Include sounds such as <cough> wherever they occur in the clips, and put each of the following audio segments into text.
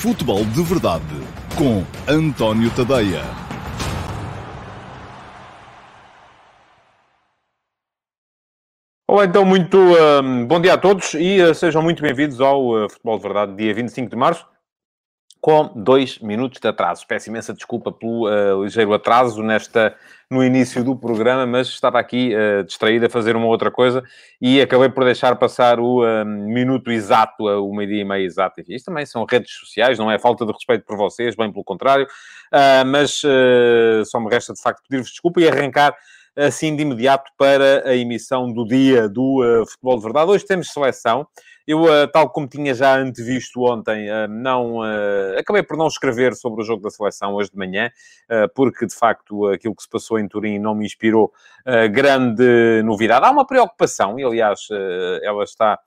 Futebol de Verdade com António Tadeia. Olá, então, muito um, bom dia a todos e uh, sejam muito bem-vindos ao uh, Futebol de Verdade, dia 25 de março, com dois minutos de atraso. Peço imensa desculpa pelo uh, ligeiro atraso nesta, no início do programa, mas estava aqui uh, distraído a fazer uma outra coisa e acabei por deixar passar o uh, minuto exato, o meio-dia e meio exato. Enfim, isto também são redes sociais, não é falta de respeito por vocês, bem pelo contrário, mas só me resta de facto pedir-vos desculpa e arrancar assim de imediato para a emissão do dia do uh, Futebol de Verdade. Hoje temos seleção. Eu, uh, tal como tinha já antevisto ontem, uh, não, acabei por não escrever sobre o jogo da seleção hoje de manhã, porque de facto aquilo que se passou em Turim não me inspirou grande novidade. Há uma preocupação, e aliás ela está.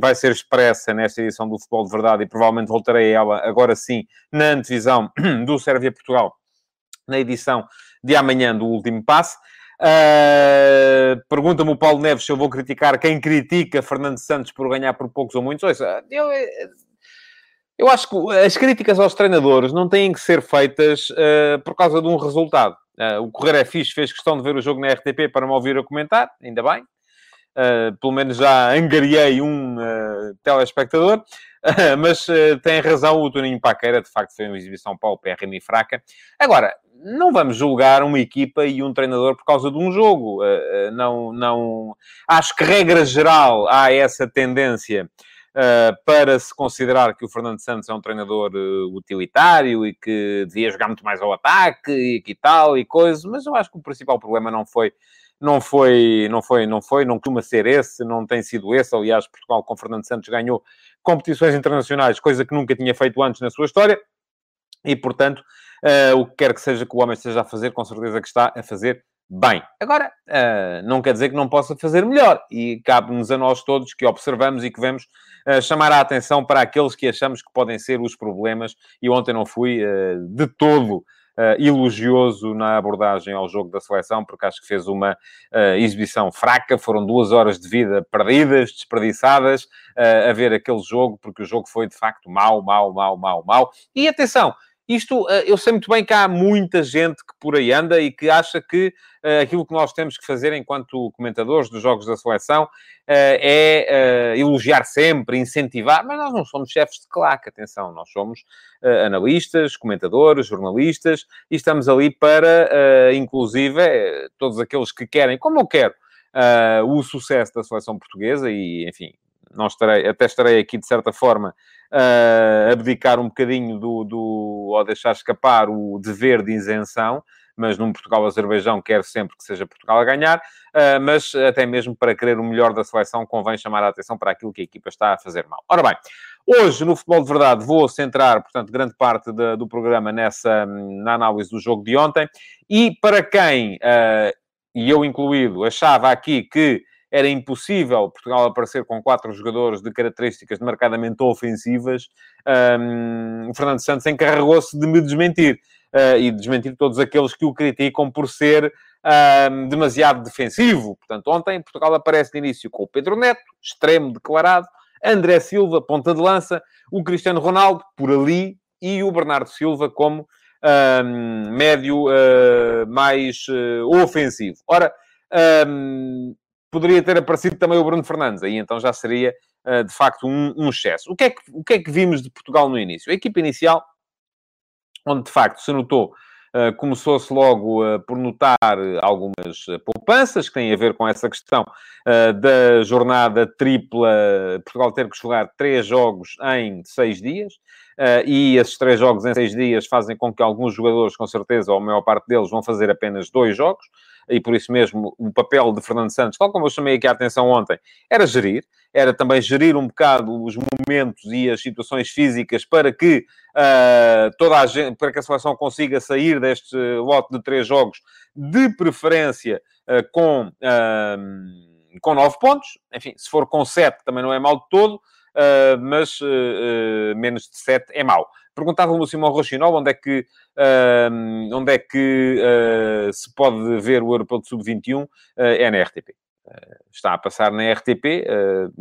vai ser expressa nesta edição do Futebol de Verdade e provavelmente voltarei a ela agora sim na antevisão <clears throat> do Sérvia-Portugal na edição de amanhã do último passe. Uh, Pergunta-me o Paulo Neves se eu vou criticar quem critica Fernando Santos por ganhar por poucos ou muitos. Ouça, eu, eu acho que as críticas aos treinadores não têm que ser feitas uh, por causa de um resultado. Uh, o Correr é fixe, fez questão de ver o jogo na RTP para me ouvir a comentar, ainda bem. Pelo menos já angariei um telespectador. <laughs> mas tem razão o Toninho Paqueira, de facto foi uma exibição paupérrima e fraca. Agora, não vamos julgar uma equipa e um treinador por causa de um jogo. Uh, não, não... Acho que, regra geral, há essa tendência uh, para se considerar que o Fernando Santos é um treinador uh, utilitário e que devia jogar muito mais ao ataque e que tal e coisas, mas eu acho que o principal problema não foi. Não foi, não foi, não foi, não costuma ser esse, não tem sido esse. Aliás, Portugal com Fernando Santos ganhou competições internacionais, coisa que nunca tinha feito antes na sua história. E, portanto, uh, o que quer que seja que o homem esteja a fazer, com certeza que está a fazer bem. Agora, uh, não quer dizer que não possa fazer melhor. E cabe-nos a nós todos que observamos e que vemos uh, chamar a atenção para aqueles que achamos que podem ser os problemas. E ontem não fui de todo Uh, elogioso na abordagem ao jogo da seleção, porque acho que fez uma uh, exibição fraca. Foram duas horas de vida perdidas, desperdiçadas, uh, a ver aquele jogo, porque o jogo foi de facto mau, mau, mau, mau, mau. E atenção, isto, eh, eu sei muito bem que há muita gente que por aí anda e que acha que uh, aquilo que nós temos que fazer enquanto comentadores dos jogos da seleção uh, é elogiar sempre, incentivar, mas nós não somos chefes de claque, atenção, nós somos analistas, comentadores, jornalistas e estamos ali para, inclusive, todos aqueles que querem, como eu quero, o sucesso da seleção portuguesa e, enfim, não estarei, até estarei aqui de certa forma uh, abdicar um bocadinho do, do, ou deixar escapar o dever de isenção, mas num Portugal-Azerbaijão quero sempre que seja Portugal a ganhar, mas até mesmo para querer o melhor da seleção convém chamar a atenção para aquilo que a equipa está a fazer mal. Ora bem, hoje no Futebol de Verdade vou centrar, portanto, grande parte de, do programa nessa, na análise do jogo de ontem, e para quem, e eu incluído, achava aqui que era impossível Portugal aparecer com quatro jogadores de características marcadamente ofensivas. Um, o Fernando Santos encarregou-se de me desmentir uh, e desmentir todos aqueles que o criticam por ser um, demasiado defensivo. Portanto, ontem Portugal aparece de início com o Pedro Neto, extremo declarado, André Silva, ponta de lança, o Cristiano Ronaldo, por ali, e o Bernardo Silva como um, médio uh, mais uh, ofensivo. Ora, um, poderia ter aparecido também o Bruno Fernandes, aí então já seria uh, de facto um, um, excesso. O que, é que, o que é que vimos de Portugal no início? A equipa inicial, onde de facto se notou, uh, começou-se logo uh, por notar algumas poupanças que têm a ver com essa questão da jornada tripla, Portugal ter que jogar três jogos em seis dias. Uh, e esses três jogos em seis dias fazem com que alguns jogadores, com certeza, ou a maior parte deles, vão fazer apenas dois jogos e por isso mesmo o papel de Fernando Santos, tal como eu chamei aqui a atenção ontem, era gerir, era também gerir um bocado os momentos e as situações físicas para que uh, toda a gente, para que a seleção consiga sair deste lote de três jogos, de preferência uh, com, com nove pontos. Enfim, se for com sete também não é mal de todo, mas menos de sete é mau. Perguntava-me o Simão Rochinol onde é que, uh, onde é que uh, se pode ver o Europeu de Sub-21. Uh, é na RTP. está a passar na RTP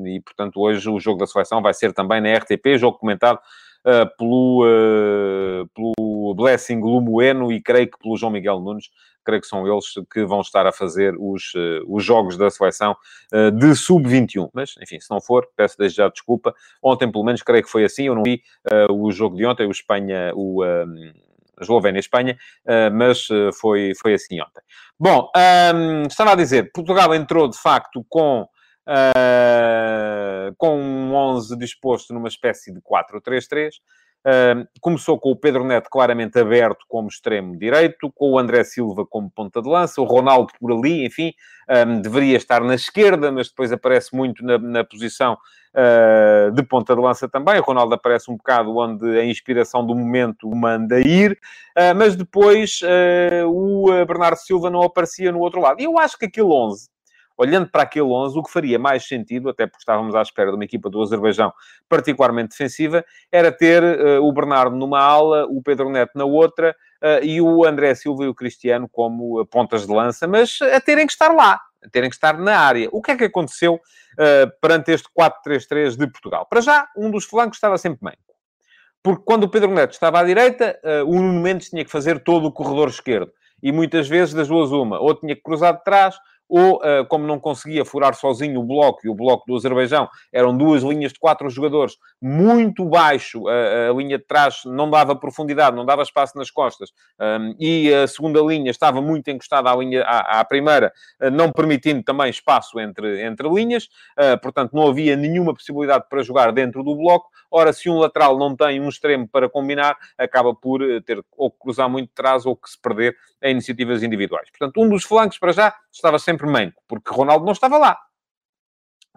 e, portanto, hoje o jogo da seleção vai ser também na RTP, jogo comentado uh, pelo, uh, Blessing Lumueno e creio que pelo João Miguel Nunes. Creio que são eles que vão estar a fazer os, uh, os jogos da seleção de sub-21. Mas, enfim, se não for, peço desde já desculpa. Ontem, pelo menos, creio que foi assim. Eu não vi o jogo de ontem, o Espanha, o. Eslovénia-Espanha, mas foi, foi assim ontem. Bom, um, estava a dizer, Portugal entrou de facto com uh, com um 11 disposto numa espécie de 4-3-3. Começou com o Pedro Neto claramente aberto como extremo direito, com o André Silva como ponta de lança, o Ronaldo por ali, enfim, um, deveria estar na esquerda, mas depois aparece muito na, na posição uh, de ponta de lança também. O Ronaldo aparece um bocado onde a inspiração do momento o manda ir, uh, mas depois uh, o Bernardo Silva não aparecia no outro lado. E eu acho que aquele 11 olhando para aquele 11, o que faria mais sentido, até porque estávamos à espera de uma equipa do Azerbaijão particularmente defensiva, era ter uh, o Bernardo numa ala, o Pedro Neto na outra uh, e o André Silva e o Cristiano como uh, pontas de lança, mas a terem que estar lá, a terem que estar na área. O que é que aconteceu perante este 4-3-3 de Portugal? Para já, um dos flancos estava sempre manco. Porque quando o Pedro Neto estava à direita, o Nuno Mendes tinha que fazer todo o corredor esquerdo. E muitas vezes, das duas, uma. Ou tinha que cruzar de trás, ou uh, como não conseguia furar sozinho o bloco, e o bloco do Azerbaijão eram duas linhas de quatro jogadores, muito baixo, a, a linha de trás não dava profundidade, não dava espaço nas costas, um, e a segunda linha estava muito encostada à, linha, à, à primeira, uh, não permitindo também espaço entre, entre linhas, uh, portanto não havia nenhuma possibilidade para jogar dentro do bloco. Ora, se um lateral não tem um extremo para combinar, acaba por ter ou que cruzar muito trás ou que se perder em iniciativas individuais. Portanto, um dos flancos para já estava sempre manco, porque Ronaldo não estava lá.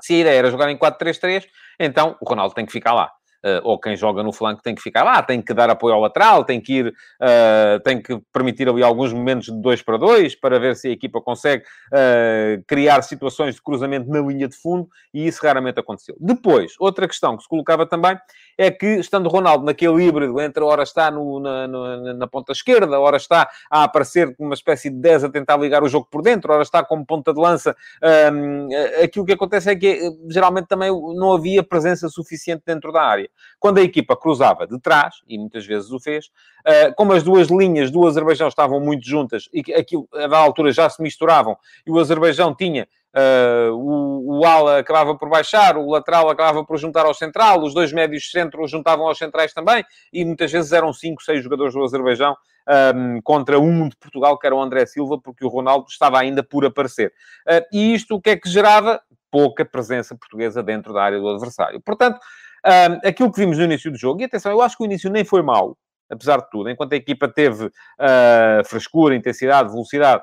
Se a ideia era jogar em 4-3-3, então o Ronaldo tem que ficar lá. Uh, ou quem joga no flanco tem que ficar lá, tem que dar apoio ao lateral, tem que ir, uh, tem que permitir ali alguns momentos de 2 para 2 para ver se a equipa consegue uh, criar situações de cruzamento na linha de fundo e isso raramente aconteceu. Depois, outra questão que se colocava também é que, estando Ronaldo naquele híbrido entre a hora está no, na, na, na, ponta esquerda, a hora está a aparecer como uma espécie de 10 a tentar ligar o jogo por dentro, a hora está como ponta de lança, um, aquilo que acontece é que geralmente também não havia presença suficiente dentro da área. Quando a equipa cruzava de trás, e muitas vezes o fez, uh, como as duas linhas do Azerbaijão estavam muito juntas e aquilo, a altura já se misturavam, e o Azerbaijão tinha Uh, o, o ala acabava por baixar, o lateral acabava por juntar ao central, os dois médios centro juntavam aos centrais também, e muitas vezes eram cinco, seis jogadores do Azerbaijão um, contra um de Portugal, que era o André Silva, porque o Ronaldo estava ainda por aparecer. Uh, e isto o que é que gerava? Pouca presença portuguesa dentro da área do adversário. Portanto, um, aquilo que vimos no início do jogo, e atenção, eu acho que o início nem foi mau, apesar de tudo, enquanto a equipa teve uh, frescura, intensidade, velocidade,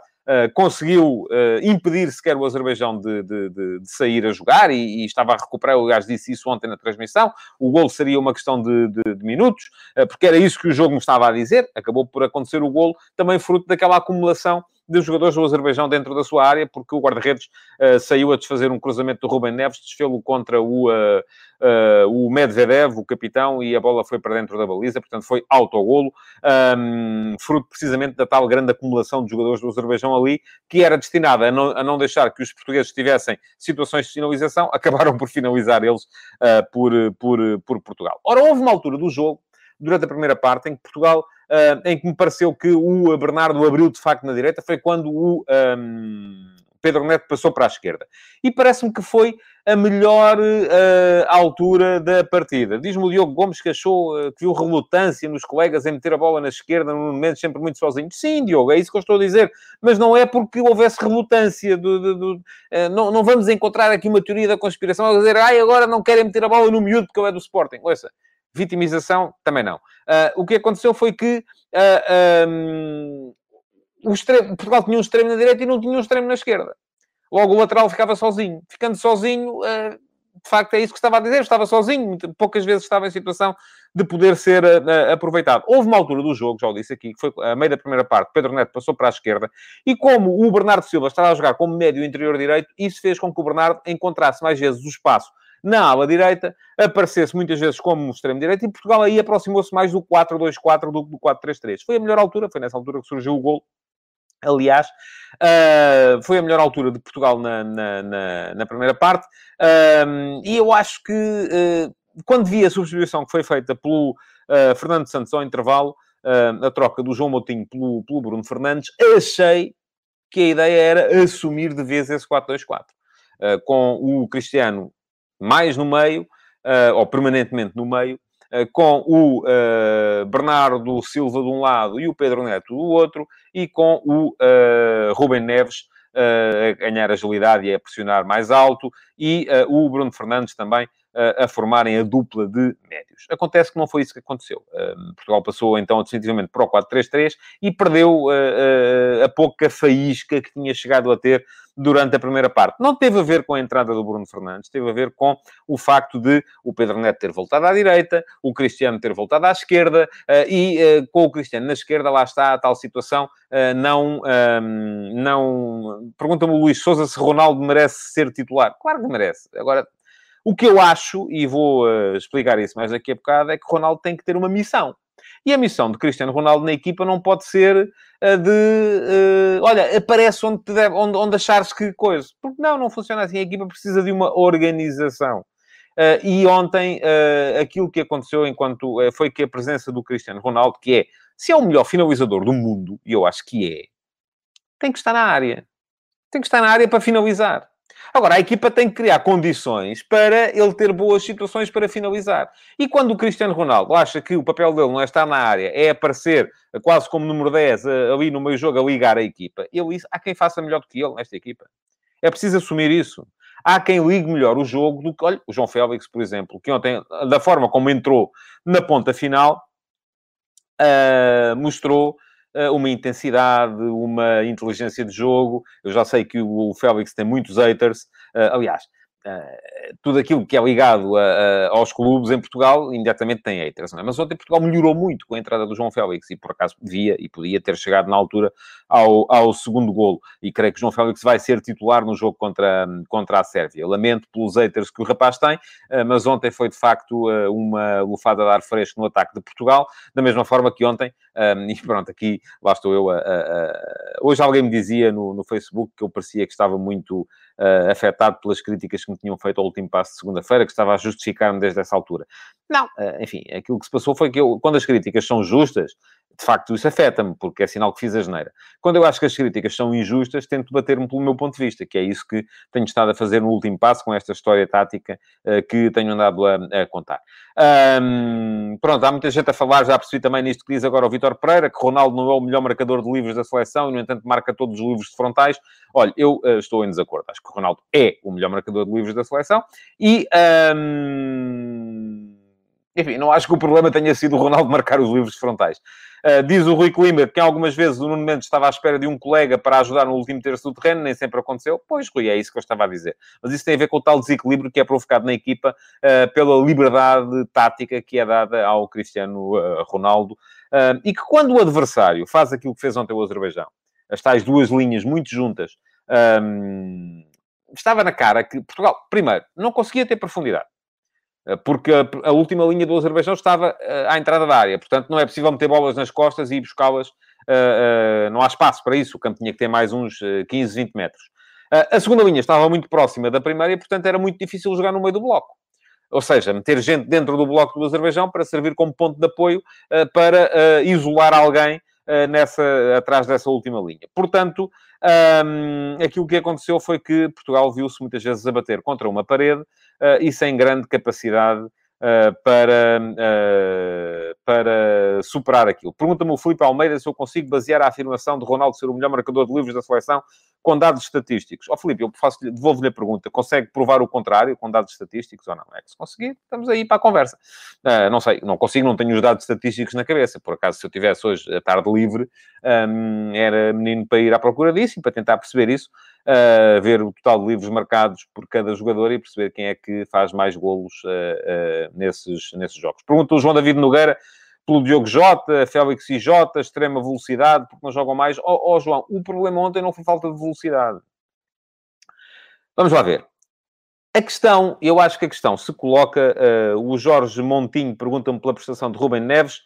conseguiu uh, impedir sequer o Azerbaijão de, de, de, de sair a jogar e, e, estava a recuperar, o aliás disse isso ontem na transmissão, o golo seria uma questão de, minutos, uh, porque era isso que o jogo me estava a dizer, acabou por acontecer o golo, também fruto daquela acumulação de jogadores do Azerbaijão dentro da sua área, porque o guarda-redes uh, saiu a desfazer um cruzamento do Rubem Neves, desfê-lo contra o, uh, o Medvedev, o capitão, e a bola foi para dentro da baliza, portanto foi autogolo, um, fruto precisamente da tal grande acumulação de jogadores do Azerbaijão ali, que era destinada a não, a não deixar que os portugueses tivessem situações de finalização, <laughs> acabaram por finalizar eles por, por, por Portugal. Ora, houve uma altura do jogo, durante a primeira parte, em que Portugal em que me pareceu que o Bernardo abriu de facto na direita, foi quando o um, Pedro Neto passou para a esquerda. E parece-me que foi a melhor uh, altura da partida. Diz-me o Diogo Gomes que achou uh, que viu relutância nos colegas em meter a bola na esquerda no momento sempre muito sozinho. Sim, Diogo, é isso que eu estou a dizer. Mas não é porque houvesse relutância. Do, do, do uh, não, não vamos encontrar aqui uma teoria da conspiração a dizer ai, agora não querem meter a bola no miúdo porque ele é do Sporting. Ouça, Vitimização, também não. Uh, o que aconteceu foi que uh, ah, um, o extremo, Portugal tinha um extremo na direita e não tinha um extremo na esquerda. Logo o lateral ficava sozinho. Ficando sozinho, uh, de facto é isso que estava a dizer, estava sozinho, poucas vezes estava em situação de poder ser aproveitado. Houve uma altura do jogo, já o disse aqui, que foi a meio da primeira parte, Pedro Neto passou para a esquerda, e como o Bernardo Silva estava a jogar como médio interior direito, isso fez com que o Bernardo encontrasse mais vezes o espaço na ala direita, aparecesse muitas vezes como extremo direito, e Portugal aí aproximou-se mais do 4-2-4 do que do 4-3-3. Foi a melhor altura, foi nessa altura que surgiu o gol. Aliás, uh, foi a melhor altura de Portugal na, na, na, na primeira parte, uh, e eu acho que uh, quando vi a substituição que foi feita pelo uh, Fernando Santos ao intervalo, a troca do João Moutinho pelo, pelo Bruno Fernandes, achei que a ideia era assumir de vez esse 4-2-4. Uh, com o Cristiano mais no meio, ou permanentemente no meio, com o Bernardo Silva de um lado e o Pedro Neto do outro, e com o Rubem Neves a ganhar agilidade e a pressionar mais alto, e o Bruno Fernandes também a formarem a dupla de médios. Acontece que não foi isso que aconteceu. Portugal passou então definitivamente para o 4-3-3 e perdeu a pouca faísca que tinha chegado a ter durante a primeira parte. Não teve a ver com a entrada do Bruno Fernandes, teve a ver com o facto de o Pedro Neto ter voltado à direita, o Cristiano ter voltado à esquerda e com o Cristiano na esquerda, lá está a tal situação. Não, não... Pergunta-me o Luís Souza se Ronaldo merece ser titular. Claro que merece. Agora, o que eu acho, e vou uh, explicar isso mais daqui a bocado, é que Ronaldo tem que ter uma missão. E a missão de Cristiano Ronaldo na equipa não pode ser uh, de, uh, olha, aparece onde, deve, onde, onde achares que coisa. Porque não, não funciona assim. A equipa precisa de uma organização. Uh, e ontem, aquilo que aconteceu enquanto foi que a presença do Cristiano Ronaldo, que é, se é o melhor finalizador do mundo, e eu acho que é, tem que estar na área. Tem que estar na área para finalizar. Agora, a equipa tem que criar condições para ele ter boas situações para finalizar. E quando o Cristiano Ronaldo acha que o papel dele não é estar na área, é aparecer quase como número 10 eh, ali no meio jogo a ligar a equipa, ele diz, há quem faça melhor do que ele nesta equipa. É preciso assumir isso. Há quem ligue melhor o jogo do que... Olha, o João Félix, por exemplo, que ontem, da forma como entrou na ponta final, uh, mostrou uma intensidade, uma inteligência de jogo. Eu já sei que o Félix tem muitos haters. Eh, aliás, Uh, tudo aquilo que é ligado a, a, aos clubes em Portugal, imediatamente tem haters, é? Mas ontem Portugal melhorou muito com a entrada do João Félix e por acaso via e podia ter chegado na altura ao, ao segundo golo. E creio que João Félix vai ser titular no jogo contra, contra a Sérvia. Lamento pelos haters que o rapaz tem, uh, mas ontem foi de facto uh, uma lufada de ar fresco no ataque de Portugal, da mesma forma que ontem, um, <laughs> e pronto, aqui lá estou eu. A, hoje alguém me dizia no, no Facebook que eu parecia que estava muito uh, afetado pelas críticas que me tinham feito ao último passo de segunda-feira, que estava a justificar-me desde essa altura. Não, uh, enfim, aquilo que se passou foi que eu, quando as críticas são justas, de facto isso afeta-me, porque é sinal que fiz a geneira. Quando eu acho que as críticas são injustas, tento bater-me pelo meu ponto de vista, que é isso que tenho estado a fazer no último passo com esta história tática uh, que tenho andado a, a contar. Um, pronto, há muita gente a falar, já percebi também nisto que diz agora o Vitor Pereira, que Ronaldo não é o melhor marcador de livros da seleção e, no entanto, marca todos os livros de frontais. Olha, eu uh, estou em desacordo. Acho que o Ronaldo é o melhor marcador de livros da seleção e... Um... Enfim, não acho que o problema tenha sido o Ronaldo <laughs> marcar os livros frontais. Uh, diz o Rui Clima que algumas vezes o Nuno Mendes estava à espera de um colega para ajudar no último terço do terreno, nem sempre aconteceu. Pois, Rui, é isso que eu estava a dizer. Mas isso tem a ver com o tal desequilíbrio que é provocado na equipa uh, pela liberdade tática que é dada ao Cristiano uh, Ronaldo. e que quando o adversário faz aquilo que fez ontem o Azerbaijão, as tais duas linhas muito juntas, um, estava na cara que Portugal, primeiro, não conseguia ter profundidade. Eh, porque a, última linha do Azerbaijão estava uh, à entrada da área, portanto não é possível meter bolas nas costas e ir buscá-las, uh, não há espaço para isso, o campo tinha que ter mais uns 15, 20 metros. a segunda linha estava muito próxima da primeira e, portanto, era muito difícil jogar no meio do bloco. Ou seja, meter gente dentro do bloco do Azerbaijão para servir como ponto de apoio para isolar alguém nessa, atrás dessa última linha. Portanto, um, aquilo que aconteceu foi que Portugal viu-se muitas vezes a bater contra uma parede uh, e sem grande capacidade para, uh, para superar aquilo. Pergunta-me o Filipe Almeida se eu consigo basear a afirmação de Ronaldo ser o melhor marcador de livros da seleção com dados estatísticos. Ó oh, Filipe, eu devolvo-lhe a pergunta. Consegue provar o contrário com dados estatísticos ou não? É que se conseguir, estamos aí para a conversa. Uh, não sei, não consigo, não tenho os dados estatísticos na cabeça. Por acaso, se eu tivesse hoje a tarde livre, um, era menino para ir à procura disso e para tentar perceber isso, uh, ver o total de livros marcados por cada jogador e perceber quem é que faz mais golos uh, nesses, nesses jogos. Pergunta o João David Nogueira pelo Diogo Jota, Félix e Jota, extrema velocidade, porque não jogam mais. Ó oh, oh, João, o problema ontem não foi falta de velocidade. Vamos lá ver. A questão, eu acho que a questão se coloca, uh, o Jorge Montinho pergunta-me pela prestação de Rubem Neves,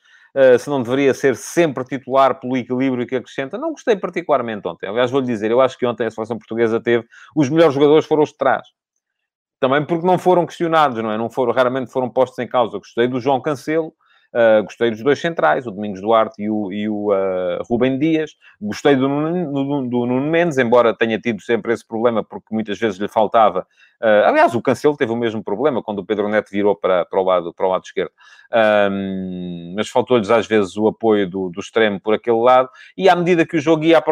se não deveria ser sempre titular pelo equilíbrio que acrescenta. Não gostei particularmente ontem. Aliás, vou-lhe dizer, eu acho que ontem a seleção portuguesa teve, os melhores jogadores foram os de trás. também porque não foram questionados, não é? Não foram, raramente foram postos em causa. Gostei do João Cancelo, Uh, gostei dos dois centrais, o Domingos Duarte e o, e o uh, Rubem Dias. Gostei do, do, do, Nuno Mendes, embora tenha tido sempre esse problema, porque muitas vezes lhe faltava. Uh, aliás, o Cancelo teve o mesmo problema quando o Pedro Neto virou para, para, o, lado, para o lado esquerdo. mas faltou-lhes às vezes o apoio do, do extremo por aquele lado. E à medida que o jogo ia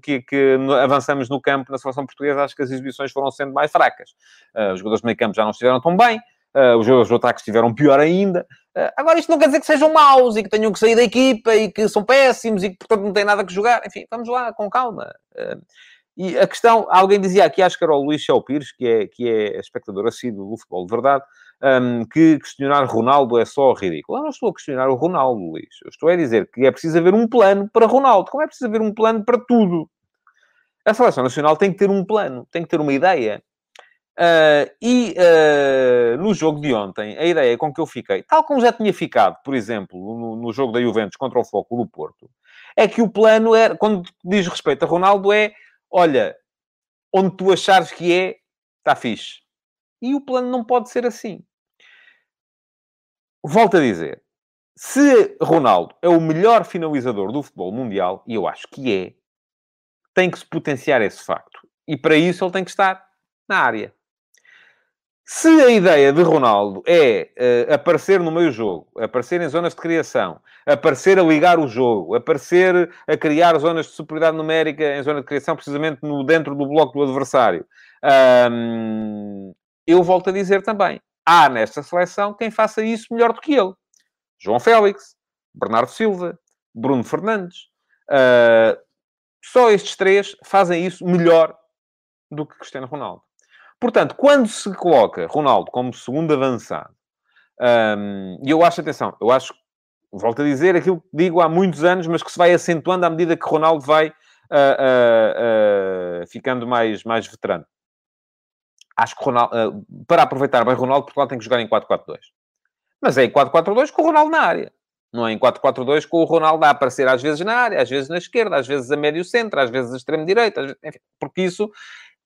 que, que avançamos no campo, na seleção portuguesa, acho que as exibições foram sendo mais fracas. os jogadores de meio campo já não estiveram tão bem. Uh, os jogadores ataques estiveram pior ainda. Uh, agora, isto não quer dizer que sejam maus e que tenham que sair da equipa e que são péssimos e que, portanto, não têm nada que jogar. Enfim, vamos lá, com calma. Uh, e a questão, alguém dizia aqui, acho que era o Luís Chau Pires, que é, que é espectador assíduo do futebol de verdade, um, que questionar Ronaldo é só ridículo. Eu não estou a questionar o Ronaldo, Luís. Eu estou a dizer que é preciso haver um plano para Ronaldo. Como é preciso haver um plano para tudo? A seleção nacional tem que ter um plano, tem que ter uma ideia. Uh, e uh, no jogo de ontem, a ideia com que eu fiquei, tal como já tinha ficado, por exemplo, no, no jogo da Juventus contra o Foco do Porto, é que o plano era, quando diz respeito a Ronaldo, é olha, onde tu achares que é, está fixe. E o plano não pode ser assim. Volto a dizer, se Ronaldo é o melhor finalizador do futebol mundial, e eu acho que é, tem que se potenciar esse facto. E para isso ele tem que estar na área. Se a ideia de Ronaldo é uh, aparecer no meio jogo, aparecer em zonas de criação, aparecer a ligar o jogo, aparecer a criar zonas de superioridade numérica em zona de criação, precisamente no, dentro do bloco do adversário, um, eu volto a dizer também, há nesta seleção quem faça isso melhor do que ele. João Félix, Bernardo Silva, Bruno Fernandes. Uh, só estes três fazem isso melhor do que Cristiano Ronaldo. Portanto, quando se coloca Ronaldo como segundo avançado, hum, e um, eu acho, atenção, eu acho, volto a dizer aquilo que digo há muitos anos, mas que se vai acentuando à medida que Ronaldo vai uh, uh, uh, ficando mais, mais veterano. Acho que Ronaldo, para aproveitar bem Ronaldo, Portugal tem que jogar em 4-4-2. Mas é em 4-4-2 com o Ronaldo na área. Não é em 4-4-2 com o Ronaldo a aparecer às vezes na área, às vezes na esquerda, às vezes a médio centro, às vezes a extremo direita, porque isso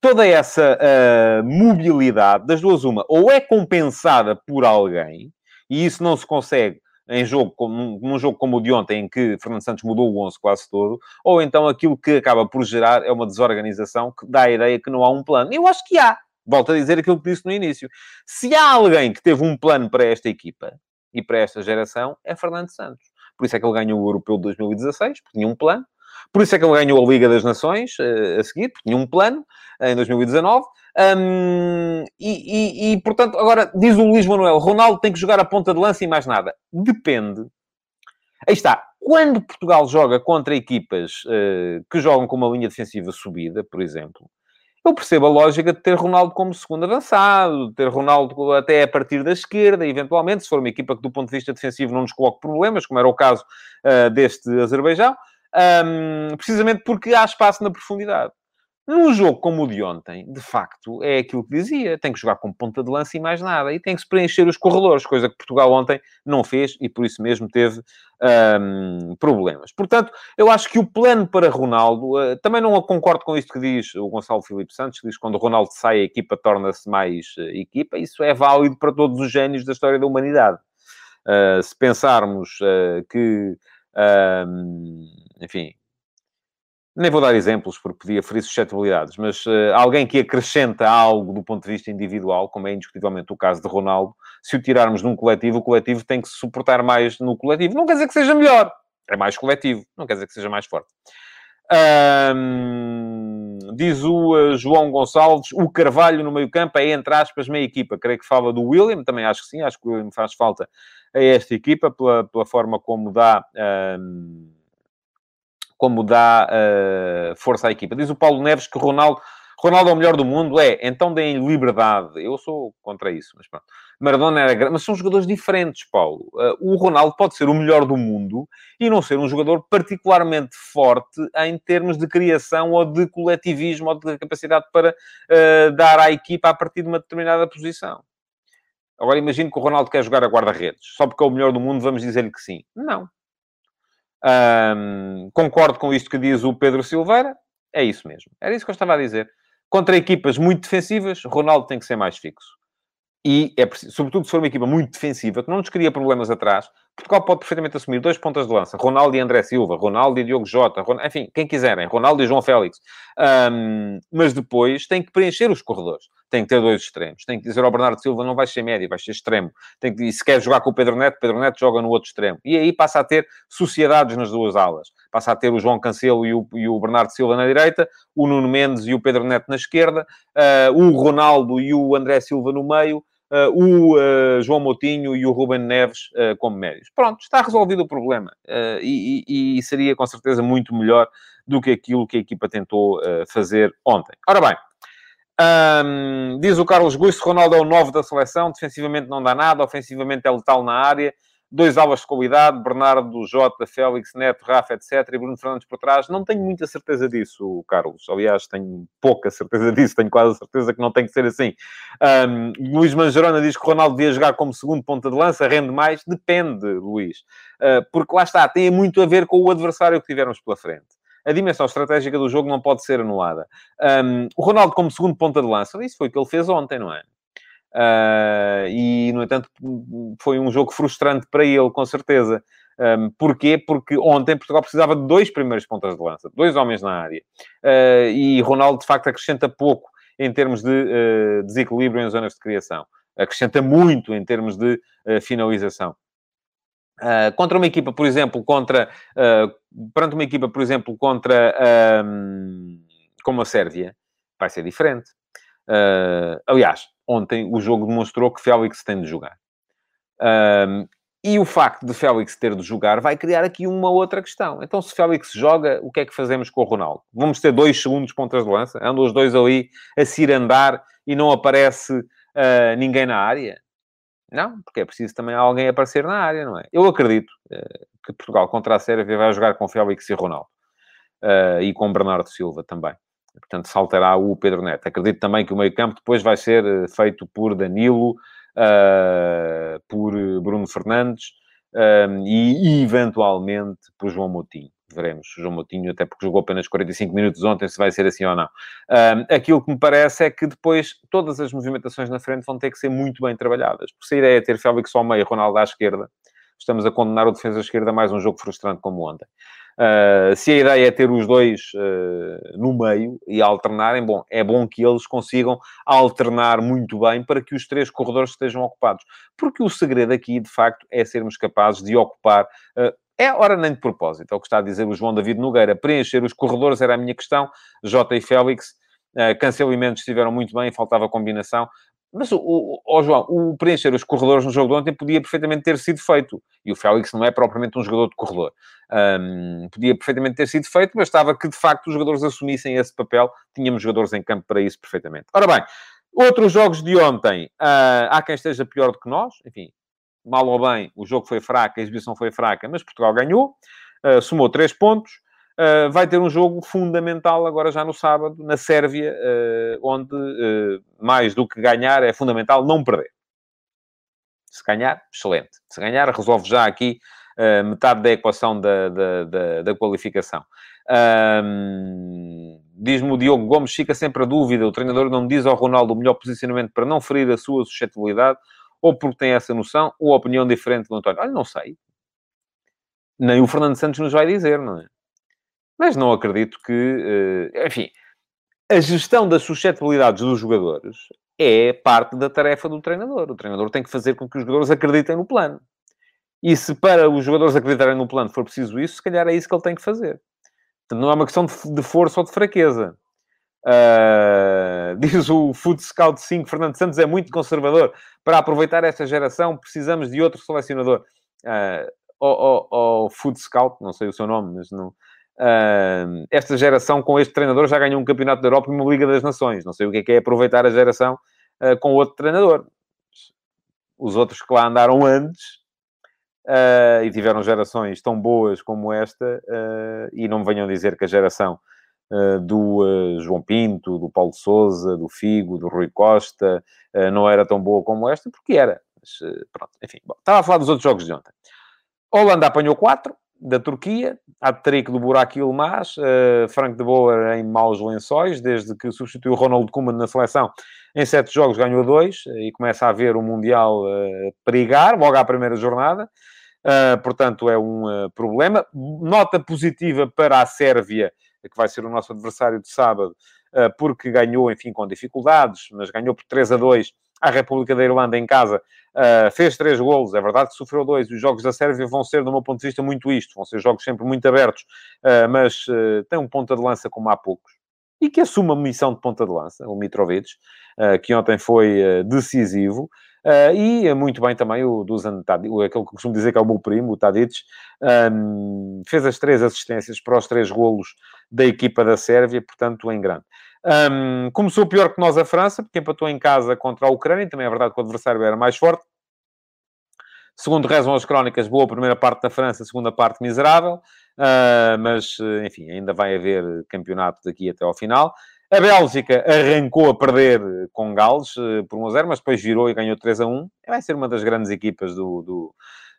toda essa uh, mobilidade, das duas uma, ou é compensada por alguém, e isso não se consegue em jogo, como, num jogo como o de ontem, em que Fernando Santos mudou o 11 quase todo, ou então aquilo que acaba por gerar é uma desorganização que dá a ideia que não há um plano. Eu acho que há. Volto a dizer aquilo que disse no início. Se há alguém que teve um plano para esta equipa e para esta geração, é Fernando Santos. Por isso é que ele ganhou o Europeu de 2016, porque tinha um plano. Por isso é que ele ganhou a Liga das Nações uh, a seguir, porque tinha um plano uh, em 2019. Um, e, e, e, portanto, agora diz o Luís Manuel: Ronaldo tem que jogar a ponta de lança e mais nada. Depende. Aí está. Quando Portugal joga contra equipas uh, que jogam com uma linha defensiva subida, por exemplo, eu percebo a lógica de ter Ronaldo como segundo avançado, ter Ronaldo até a partir da esquerda, eventualmente, se for uma equipa que do ponto de vista defensivo não nos coloque problemas, como era o caso uh, deste Azerbaijão um, precisamente porque há espaço na profundidade. Num jogo como o de ontem, de facto, é aquilo que dizia. Tem que jogar com ponta de lança e mais nada. E tem que se preencher os corredores, coisa que Portugal ontem não fez e por isso mesmo teve um, problemas. Portanto, eu acho que o plano para Ronaldo... Uh, também não concordo com isto que diz o Gonçalo Filipe Santos, que diz que quando Ronaldo sai, a equipa torna-se mais uh, equipa. Isso é válido para todos os génios da história da humanidade. Uh, se pensarmos que enfim, nem vou dar exemplos porque podia ferir suscetibilidades, mas uh, alguém que acrescenta algo do ponto de vista individual, como é indiscutivelmente o caso de Ronaldo, se o tirarmos num coletivo, o coletivo tem que se suportar mais no coletivo. Não quer dizer que seja melhor, é mais coletivo, não quer dizer que seja mais forte. Um, diz o uh, João Gonçalves, o Carvalho no meio campo é, entre aspas, meia equipa. Creio que fala do William, também acho que sim, acho que o William faz falta a esta equipa pela, pela forma como dá... Um, como dá uh, força à equipa. Diz o Paulo Neves que Ronaldo, Ronaldo é o melhor do mundo. É, então deem liberdade. Eu sou contra isso, mas pronto. Maradona era grande, mas são jogadores diferentes, Paulo. Uh, o Ronaldo pode ser o melhor do mundo e não ser um jogador particularmente forte em termos de criação ou de coletivismo ou de capacidade para uh, dar à equipa a partir de uma determinada posição. Agora imagino que o Ronaldo quer jogar a guarda-redes. Só porque é o melhor do mundo, vamos dizer-lhe que sim. Não. Concordo com isto que diz o Pedro Silveira. É isso mesmo. Era isso que eu estava a dizer. Contra equipas muito defensivas, Ronaldo tem que ser mais fixo. E é preciso, sobretudo se for uma equipa muito defensiva, que não nos cria problemas atrás, Portugal pode perfeitamente assumir dois pontas de lança, Ronaldo e André Silva, Ronaldo e Diogo Jota, enfim, quem quiserem, Ronaldo e João Félix. Um, mas depois tem que preencher os corredores. Tem que ter dois extremos. Tem que dizer ao Bernardo Silva, não vai ser médio, vai ser extremo. Tem que, e se quer jogar com o Pedro Neto, Pedro Neto joga no outro extremo. E aí passa a ter sociedades nas duas alas. Passa a ter o João Cancelo e o, e o Bernardo Silva na direita, o Nuno Mendes e o Pedro Neto na esquerda, uh, o Ronaldo e o André Silva no meio, o uh, João Moutinho e o Ruben Neves uh, como médios. Pronto, está resolvido o problema. E, e, e, seria com certeza muito melhor do que aquilo que a equipa tentou fazer ontem. Ora bem, um, diz o Carlos Guiço, Ronaldo é o 9 da seleção, defensivamente não dá nada, ofensivamente é letal na área dois alas de qualidade, Bernardo, Jota, Félix, Neto, Rafa, etc. e Bruno Fernandes por trás. Não tenho muita certeza disso, Carlos. Aliás, tenho pouca certeza <laughs> disso. Tenho quase certeza que não tem que ser assim. Um, Luís Mangerona diz que o Ronaldo devia jogar como segundo ponta de lança. Rende mais? Depende, Luís. Uh, porque lá está, tem muito a ver com o adversário que tivermos pela frente a dimensão estratégica do jogo não pode ser anulada. Um, o Ronaldo, como segundo ponta de lança, isso foi o que ele fez ontem, não é? Uh, e, no entanto, foi um jogo frustrante para ele, com certeza. Um, porquê? Porque ontem Portugal precisava de dois primeiros pontas de lança, dois homens na área. Uh, e Ronaldo, de facto, acrescenta pouco em termos de uh, desequilíbrio em zonas de criação. Acrescenta muito em termos de finalização. contra uma equipa, por exemplo, contra... perante uma equipa, por exemplo, contra... como a Sérvia, vai ser diferente. aliás, ontem o jogo demonstrou que Félix tem de jogar. Um, e o facto de Félix ter de jogar vai criar aqui uma outra questão. Então, se Félix joga, o que é que fazemos com o Ronaldo? Vamos ter dois segundos pontas de lança? Andam os dois ali a se andar e não aparece uh, ninguém na área? Não, porque é preciso também alguém aparecer na área, não é? Eu acredito uh, que Portugal contra a Sérvia vai jogar com Félix e Ronaldo. Uh, e com Bernardo Silva também. Portanto, saltará o Pedro Neto. Acredito também que o meio-campo depois vai ser eh, feito por Danilo, uh, por Bruno Fernandes um, e, eventualmente, por João Moutinho. Veremos. João Moutinho, até porque jogou apenas 45 minutos ontem, se vai ser assim ou não. Um, aquilo que me parece é que depois todas as movimentações na frente vão ter que ser muito bem trabalhadas. Porque se a ideia é ter Félix ao meio e Ronaldo à esquerda, estamos a condenar o defesa esquerda a mais um jogo frustrante como ontem. Uh, se a ideia é ter os dois uh, no meio e alternarem, bom, é bom que eles consigam alternar muito bem para que os três corredores estejam ocupados. Porque o segredo aqui, de facto, é sermos capazes de ocupar. Uh, é hora nem de propósito, é o que está a dizer o João David Nogueira. Preencher os corredores era a minha questão. J e Félix, uh, Cancelo Mendes estiveram muito bem, faltava combinação. Mas, o, o, João, o preencher os corredores no jogo de ontem podia perfeitamente ter sido feito. E o Félix não é propriamente um jogador de corredor. Um, podia perfeitamente ter sido feito, mas estava que, de facto, os jogadores assumissem esse papel. Tínhamos jogadores em campo para isso perfeitamente. Ora bem, outros jogos de ontem. Uh, há quem esteja pior do que nós. Enfim, mal ou bem, o jogo foi fraco, a exibição foi fraca, mas Portugal ganhou. Uh, somou três pontos. Uh, vai ter um jogo fundamental agora já no sábado, na Sérvia, uh, onde uh, mais do que ganhar é fundamental não perder. Se ganhar, excelente. Se ganhar, resolve já aqui metade da equação da, da, da, da qualificação. Um, Diz-me o Diogo Gomes, fica sempre a dúvida, o treinador não diz ao Ronaldo o melhor posicionamento para não ferir a sua suscetibilidade, ou porque tem essa noção, ou opinião diferente do António. Olha, não sei. Nem o Fernando Santos nos vai dizer, não é? Mas não acredito que. Eh, enfim, a gestão das suscetibilidades dos jogadores é parte da tarefa do treinador. O treinador tem que fazer com que os jogadores acreditem no plano. E se para os jogadores acreditarem no plano for preciso isso, se calhar é isso que ele tem que fazer. Portanto, não é uma questão de, força ou de fraqueza. Uh, <laughs> diz o Food Scout 5, Fernando Santos é muito conservador. Para aproveitar esta geração, precisamos de outro selecionador. Uh, o, o, Food Scout, não sei o seu nome, mas não, Esta geração com este treinador já ganhou um campeonato da Europa e uma Liga das Nações. Não sei o que é, que é aproveitar a geração uh, com outro treinador. Os outros que lá andaram antes uh, e tiveram gerações tão boas como esta, e não me venham dizer que a geração do João Pinto, do Paulo Souza, do Figo, do Rui Costa não era tão boa como esta, porque era. Mas, pronto, enfim. Bom, estava a falar dos outros jogos de ontem. Holanda apanhou 4, da Turquia, a trick do Burak Yilmaz, uh, Frank de Boer em maus lençóis, desde que substituiu Ronald Koeman na seleção. Em sete jogos ganhou dois e começa a ver o Mundial uh, perigar, logo à primeira jornada. Uh, portanto, é um problema. Nota positiva para a Sérvia, que vai ser o nosso adversário de sábado, porque ganhou, enfim, com dificuldades, mas ganhou por 3 a 2 à República da Irlanda em casa. fez três golos, é verdade que sofreu dois. Os jogos da Sérvia vão ser, do meu ponto de vista, muito isto. Vão ser jogos sempre muito abertos, mas tem um ponta de lança como há poucos. E que assume a missão de ponta de lança, o Mitrovic, que ontem foi decisivo. Uh, e muito bem também o Dusan Tadic, aquele que costumo dizer que é o meu primo, o Tadic, um, fez as três assistências para os três golos da equipa da Sérvia, portanto, em grande. Um, começou pior que nós a França, porque empatou em casa contra a Ucrânia, também é verdade que o adversário era mais forte. Segundo rezam as crónicas, boa primeira parte da França, segunda parte miserável, uh, mas, enfim, ainda vai haver campeonato daqui até ao final. A Bélgica arrancou a perder com Gales eh, por 1 a 0, mas depois virou e ganhou 3 a 1. Vai ser uma das grandes equipas do, do,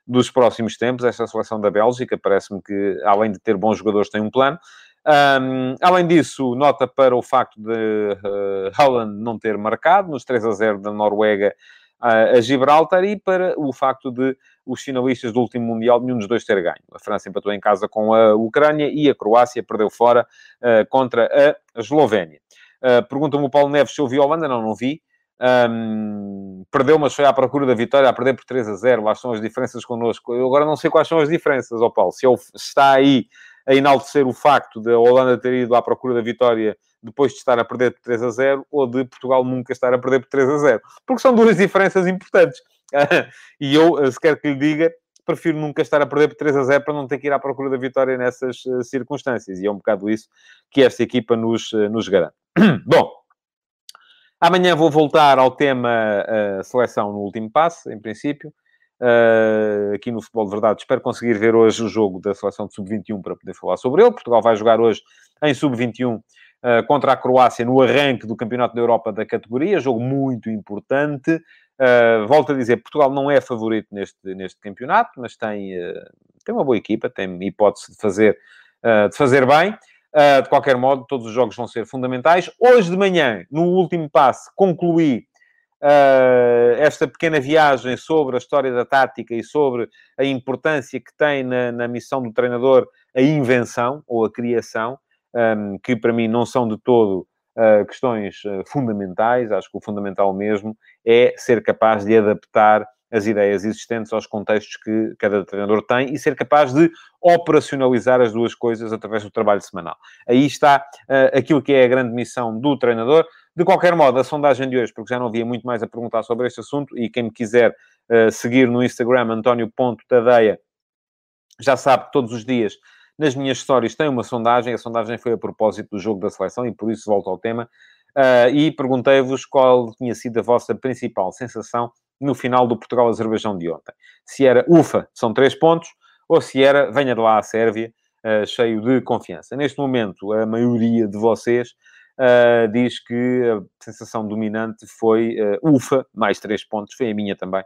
dos próximos tempos, esta seleção da Bélgica. Parece-me que, além de ter bons jogadores, tem um plano. Um, além disso, nota para o facto de uh, Holland não ter marcado nos 3 a 0 da Noruega uh, a Gibraltar e para o facto de os finalistas do último Mundial, nenhum dos dois ter ganho. A França empatou em casa com a Ucrânia e a Croácia perdeu fora uh, contra a Eslovénia. Uh, Pergunta-me o Paulo Neves se eu vi a Holanda. Não, não vi. Um, perdeu, mas foi à procura da vitória, a perder por 3 a 0. Lá são as diferenças connosco. Eu agora não sei quais são as diferenças, ó Paulo. Se ele está aí a enaltecer o facto de a Holanda ter ido à procura da vitória depois de estar a perder por 3 a 0 ou de Portugal nunca estar a perder por 3 a 0. Porque são duas <laughs> diferenças importantes. <laughs> e eu, eh, se quer que lhe diga, prefiro nunca estar a perder por 3 a 0 para não ter que ir à procura da vitória nessas uh, circunstâncias. E é um bocado isso que esta equipa nos, uh, nos garante. <clears throat> Bom, amanhã vou voltar ao tema uh, seleção no último passo, em princípio. Aqui no Futebol de Verdade, espero conseguir ver hoje o jogo da seleção de Sub-21 para poder falar sobre ele. Portugal vai jogar hoje em Sub-21 contra a Croácia no arranque do Campeonato da Europa da categoria. Jogo muito importante. Uh, volto a dizer, Portugal não é favorito neste, neste campeonato, mas tem, tem uma boa equipa, tem hipótese de fazer, de fazer bem. de qualquer modo, todos os jogos vão ser fundamentais. Hoje de manhã, no último passo, concluí esta pequena viagem sobre a história da tática e sobre a importância que tem na, na missão do treinador a invenção ou a criação, um, que para mim não são de todo uh, questões uh, fundamentais. Acho que o fundamental mesmo é ser capaz de adaptar as ideias existentes aos contextos que cada treinador tem e ser capaz de operacionalizar as duas coisas através do trabalho semanal. Aí está uh, aquilo que é a grande missão do treinador. De qualquer modo, a sondagem de hoje, porque já não havia muito mais a perguntar sobre este assunto, e quem me quiser uh, seguir no Instagram, António.tadeia, já sabe que todos os dias nas minhas histórias tem uma sondagem, a sondagem foi a propósito do jogo da seleção e por isso volto ao tema. Uh, e perguntei-vos qual tinha sido a vossa principal sensação no final do Portugal-Azerbaijão de ontem. Se era ufa, são três pontos, ou se era venha de lá a Sérvia, uh, cheio de confiança. Neste momento, a maioria de vocês uh, diz que a sensação dominante foi ufa, mais três pontos, foi a minha também,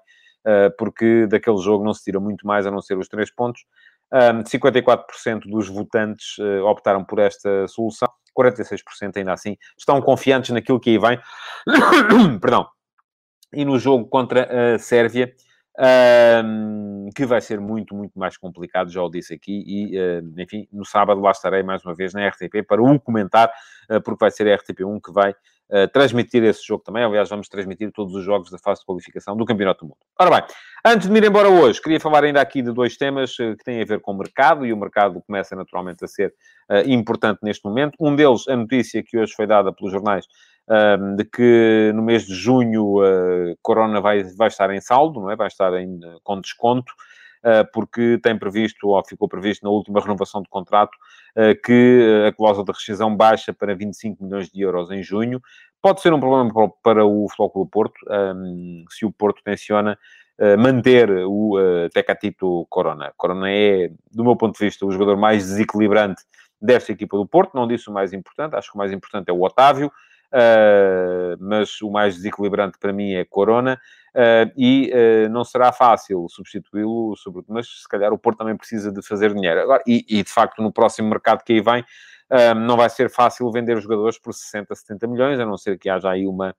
porque daquele jogo não se tira muito mais a não ser os três pontos. Um, 54% dos votantes uh, optaram por esta solução, 46% ainda assim estão confiantes naquilo que aí vem. <coughs> Perdão. E no jogo contra a Sérvia, um, que vai ser muito, muito mais complicado, já o disse aqui, e, uh, enfim, no sábado lá estarei mais uma vez na RTP para o comentar, uh, porque vai ser a RTP1 que vai uh, transmitir esse jogo também. Aliás, vamos transmitir todos os jogos da fase de qualificação do Campeonato do Mundo. Ora bem, antes de me ir embora hoje, queria falar ainda aqui de dois temas que têm a ver com o mercado, e o mercado começa naturalmente a ser importante neste momento. Um deles, a notícia que hoje foi dada pelos jornais de que no mês de junho a Corona vai, vai estar em saldo, não é? Vai estar em, com desconto, ah, porque tem previsto, ou ficou previsto na última renovação de contrato, ah, que a cláusula de rescisão baixa para 25 milhões de euros em junho. Pode ser um problema para o Futebol Porto, se o Porto tenciona manter o Tecatito Corona. Corona é, do meu ponto de vista, o jogador mais desequilibrante desta equipa do Porto. Não disse o mais importante, acho que o mais importante é o Otávio. Uh, mas o mais desequilibrante para mim é Corona. Uh, e uh, não será fácil substituí-lo, mas se calhar o Porto também precisa de fazer dinheiro. Agora, e, e de facto, no próximo mercado que aí vem, não vai ser fácil vender jogadores por 60, 70 milhões, a não ser que haja aí uma,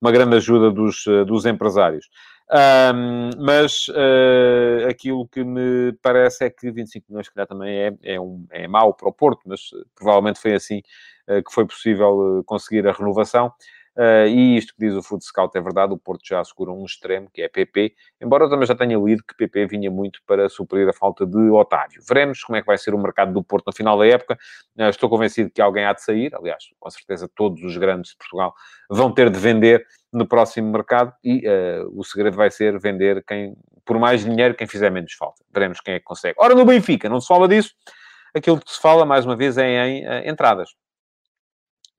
uma grande ajuda dos, dos empresários. Um, mas uh, aquilo que me parece é que 25 milhões, se calhar, também é, é, um, é mau para o Porto, mas provavelmente foi assim que foi possível conseguir a renovação. Uh, e isto que diz o Food Scout é verdade, o Porto já assegura um extremo, que é PP, embora eu também já tenha lido que PP vinha muito para suprir a falta de Otávio. Veremos como é que vai ser o mercado do Porto no final da época. Uh, estou convencido que alguém há de sair, aliás, com certeza todos os grandes de Portugal vão ter de vender no próximo mercado e uh, o segredo vai ser vender quem, por mais dinheiro, quem fizer menos falta. Veremos quem é que consegue. Ora, no Benfica, não se fala disso. Aquilo que se fala, mais uma vez, é em entradas.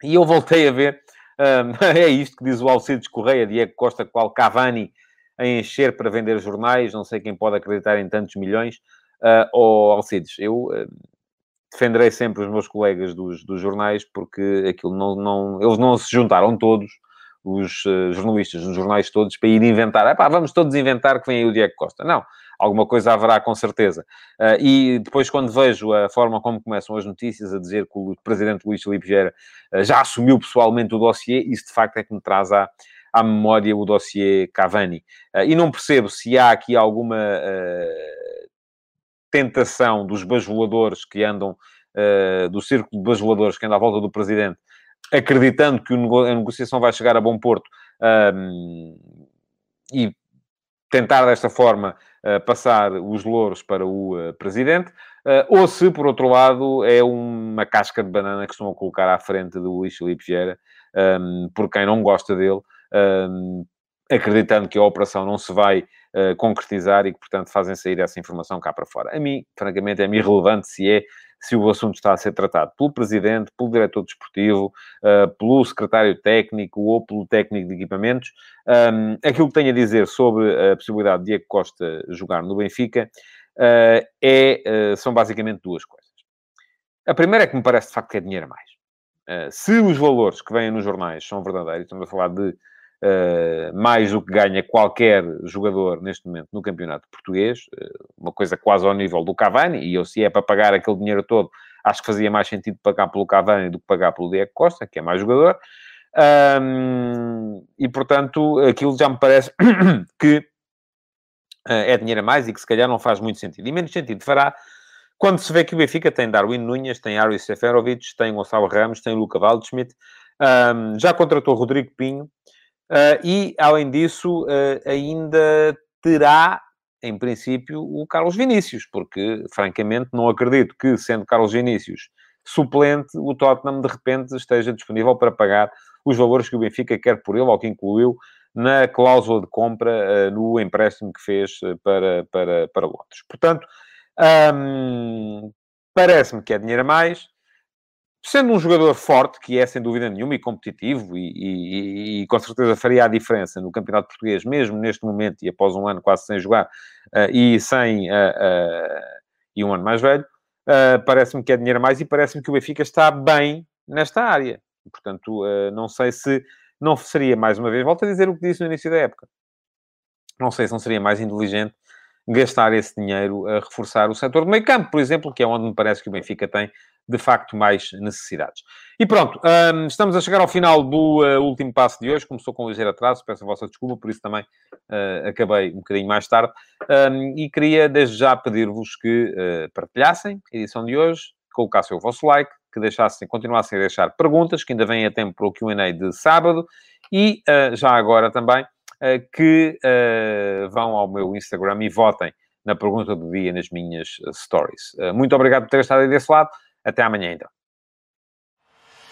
E eu voltei a ver um, <laughs> é isto que diz o Alcides Correia, Diego Costa, qual Cavani a encher para vender jornais, não sei quem pode acreditar em tantos milhões. Uh, oh, Alcides, eu uh, defenderei sempre os meus colegas dos, dos jornais, porque aquilo não, não, eles não se juntaram todos, os uh, jornalistas nos jornais todos, para ir inventar. Epá, vamos todos inventar que vem aí o Diego Costa. Não alguma coisa haverá com certeza. Uh, e depois, quando vejo a forma como começam as notícias a dizer que o presidente Luís Filipe Vieira uh, já assumiu pessoalmente o dossiê, isso de facto é que me traz à, à memória o dossiê Cavani. E não percebo se há aqui alguma tentação dos bajuladores que andam, do círculo de bajuladores que anda à volta do presidente, acreditando que a negociação vai chegar a bom porto e tentar desta forma passar os louros para o uh, presidente, uh, ou se, por outro lado, é uma casca de banana que estão a colocar à frente do Luís Filipe Vieira, um, por quem não gosta dele, um, acreditando que a operação não se vai uh, concretizar e que, portanto, fazem sair essa informação cá para fora. A mim, francamente, é-me irrelevante se é se o assunto está a ser tratado pelo presidente, pelo diretor desportivo, uh, pelo secretário técnico ou pelo técnico de equipamentos. Aquilo que tenho a dizer sobre a possibilidade de Diego Costa jogar no Benfica uh, é, uh, são basicamente duas coisas. A primeira é que me parece de facto que é dinheiro a mais. se os valores que vêm nos jornais são verdadeiros, estamos a falar de Uh, mais do que ganha qualquer jogador neste momento no campeonato português, uh, uma coisa quase ao nível do Cavani, e eu, se é para pagar aquele dinheiro todo, acho que fazia mais sentido pagar pelo Cavani do que pagar pelo Diego Costa, que é mais jogador. Um, e, portanto, aquilo já me parece <coughs> que uh, é dinheiro a mais e que se calhar não faz muito sentido. E menos sentido fará quando se vê que o Benfica tem Darwin Nunes, tem Aris Seferovic, tem Gonçalo Ramos, tem Luca Waldschmidt, um, já contratou Rodrigo Pinho, Uh, e, além disso, uh, ainda terá, em princípio, o Carlos Vinícius, porque, francamente, não acredito que, sendo Carlos Vinícius suplente, o Tottenham, de repente, esteja disponível para pagar os valores que o Benfica quer por ele, ou que incluiu na cláusula de compra uh, no empréstimo que fez para, para, para Londres. Portanto, um, parece-me que é dinheiro a mais, sendo um jogador forte, que é sem dúvida nenhuma, e competitivo, e, e, e, com certeza faria a diferença no Campeonato Português, mesmo neste momento, e após um ano quase sem jogar, uh, e sem uh, uh, e um ano mais velho, parece-me que é dinheiro a mais e parece-me que o Benfica está bem nesta área. Portanto, não sei se não seria, mais uma vez, volto a dizer o que disse no início da época, não sei se não seria mais inteligente gastar esse dinheiro a reforçar o setor do meio campo, por exemplo, que é onde me parece que o Benfica tem de facto mais necessidades. E pronto, um, estamos a chegar ao final do uh, último passo de hoje. Começou com um ligeiro atraso, peço a vossa desculpa, por isso também uh, acabei um bocadinho mais tarde. Um, e queria desde já pedir-vos que uh, partilhassem a edição de hoje, colocassem o vosso like, que deixassem, continuassem a deixar perguntas, que ainda vêm a tempo para o QA de sábado, e já agora também que vão ao meu Instagram e votem na pergunta do dia nas minhas stories. muito obrigado por terem estado aí desse lado. Até amanhã, então.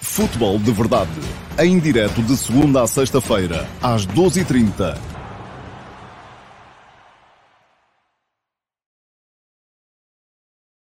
Futebol de Verdade. Em direto de segunda a sexta-feira, às 12h30